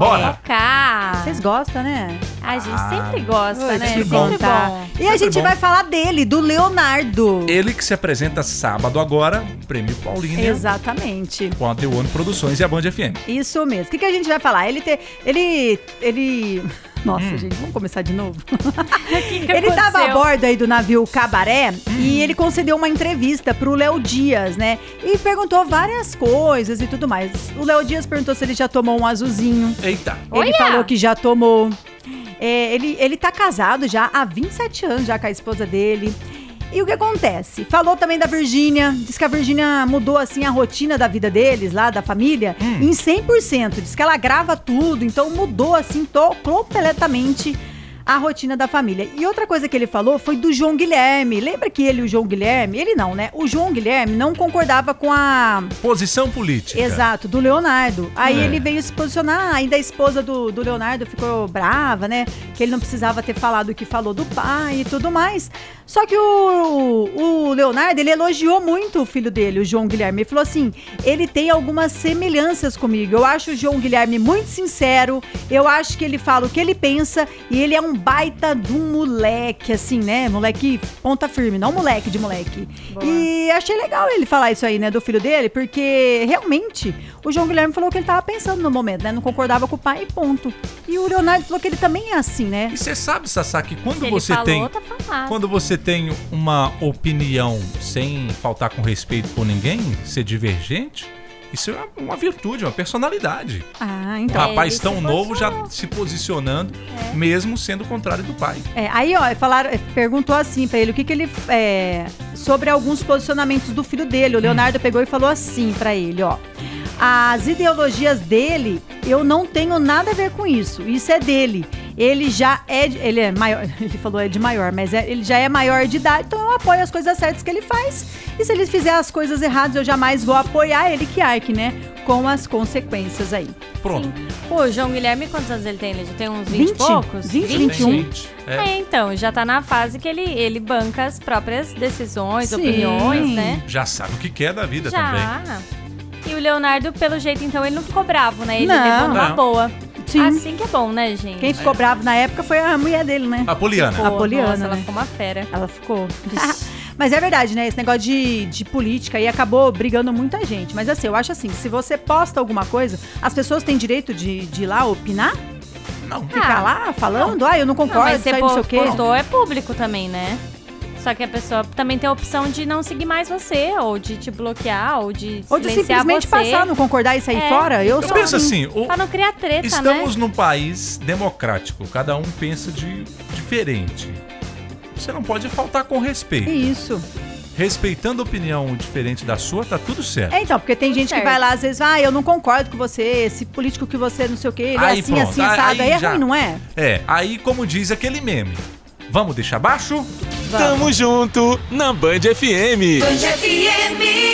Bora! Vocês gostam, né? A gente Ah. sempre gosta, Vou né? Sempre contar. bom. E a Sempre gente bom. vai falar dele, do Leonardo. Ele que se apresenta sábado agora, Prêmio Paulínia, Exatamente. com a The One Produções e a Band FM. Isso mesmo. O que, que a gente vai falar? Ele te, ele ele Nossa, Hum. gente, vamos começar de novo. que que ele estava a bordo aí do navio Cabaré Hum. e ele concedeu uma entrevista pro Léo Dias, né? E perguntou várias coisas e tudo mais. O Léo Dias perguntou se ele já tomou um azulzinho. Eita! Ele Olha! falou que já tomou. É, ele, ele tá casado já há 27 anos já com a esposa dele. E o que acontece? Falou também da Virgínia. Diz que a Virgínia mudou assim a rotina da vida deles, lá da família, em 100%. Diz que ela grava tudo, então mudou assim to- completamente a rotina da família. E outra coisa que ele falou foi do João Guilherme. Lembra que ele o João Guilherme, ele não, né? O João Guilherme não concordava com a Posição política. Exato, do Leonardo. Aí É. ele veio se posicionar, ainda a esposa do, do Leonardo ficou brava, né? Que ele não precisava ter falado o que falou do pai e tudo mais. Só que o, o Leonardo, ele elogiou muito o filho dele, o João Guilherme. Ele falou assim: ele tem algumas semelhanças comigo. Eu acho o João Guilherme muito sincero, eu acho que ele fala o que ele pensa e ele é um baita de um moleque, assim, né? Moleque ponta firme, não moleque de moleque. Boa. E achei legal ele falar isso aí, né, do filho dele, porque realmente o João Guilherme falou que ele tava pensando no momento, né? Não concordava com o pai e ponto. E o Leonardo falou que ele também é assim, né? E você sabe, Sassá, que quando Se você falou, tem. tá. Quando você tem uma opinião sem faltar com respeito por ninguém, ser divergente, isso é uma virtude, uma personalidade. Ah, Um então. rapaz tão novo já se posicionando, mesmo sendo o contrário do pai. É, aí, ó, falaram, perguntou assim pra ele o que que ele. é, sobre alguns posicionamentos do filho dele. O Leonardo pegou e falou assim pra ele, ó. As ideologias dele, eu não tenho nada a ver com isso. Isso é dele. Ele já é. de- Ele é maior. Ele falou é de maior, mas é- ele já é maior de idade, então eu apoio as coisas certas que ele faz. E se ele fizer as coisas erradas, eu jamais vou apoiar ele que arque, né? Com as consequências aí. Pronto. Sim. Pô, o João Guilherme, quantos anos ele tem? Ele já tem uns 20, 20? e poucos? 20, Tem 21. gente, é. É, então, já tá na fase que ele, ele banca as próprias decisões, Sim. opiniões, né? Já sabe o que quer da vida também. Já. E o Leonardo, pelo jeito, então, ele não ficou bravo, né? Ele Não. levou Não. boa. Sim. Assim que é bom, né, gente? Quem ficou bravo na época foi a mulher dele, né? A Poliana. Pô, A Poliana, nossa, ela né? ficou uma fera. Ela ficou. Mas é verdade, né? Esse negócio de, de política aí acabou brigando muita gente. Mas assim, eu acho assim, se você posta alguma coisa, as pessoas têm direito de, de ir lá opinar? Não. Ficar Ah, lá falando? Ah, eu não Não, concordo, mas isso você aí não sei o quê. postou é público também, né? Só que a pessoa também tem a opção de não seguir mais você, ou de te bloquear, ou de Ou de simplesmente você. passar, não concordar e sair É. fora. Eu, Eu sou penso assim, o- Pra não criar treta, estamos né? num país democrático, cada um pensa de diferente. Você não pode faltar com respeito. Isso. Respeitando a opinião diferente da sua, tá tudo certo. É, então, porque tem gente que certo. vai lá, às vezes, ah, eu não concordo com você, esse político que você não sei o quê, ele Aí é assim, pronto, assim, aí- assado. Aí, aí é já- ruim, não é? É, aí como diz aquele meme, vamos deixar baixo? Tamo junto na Band FM. Band FM.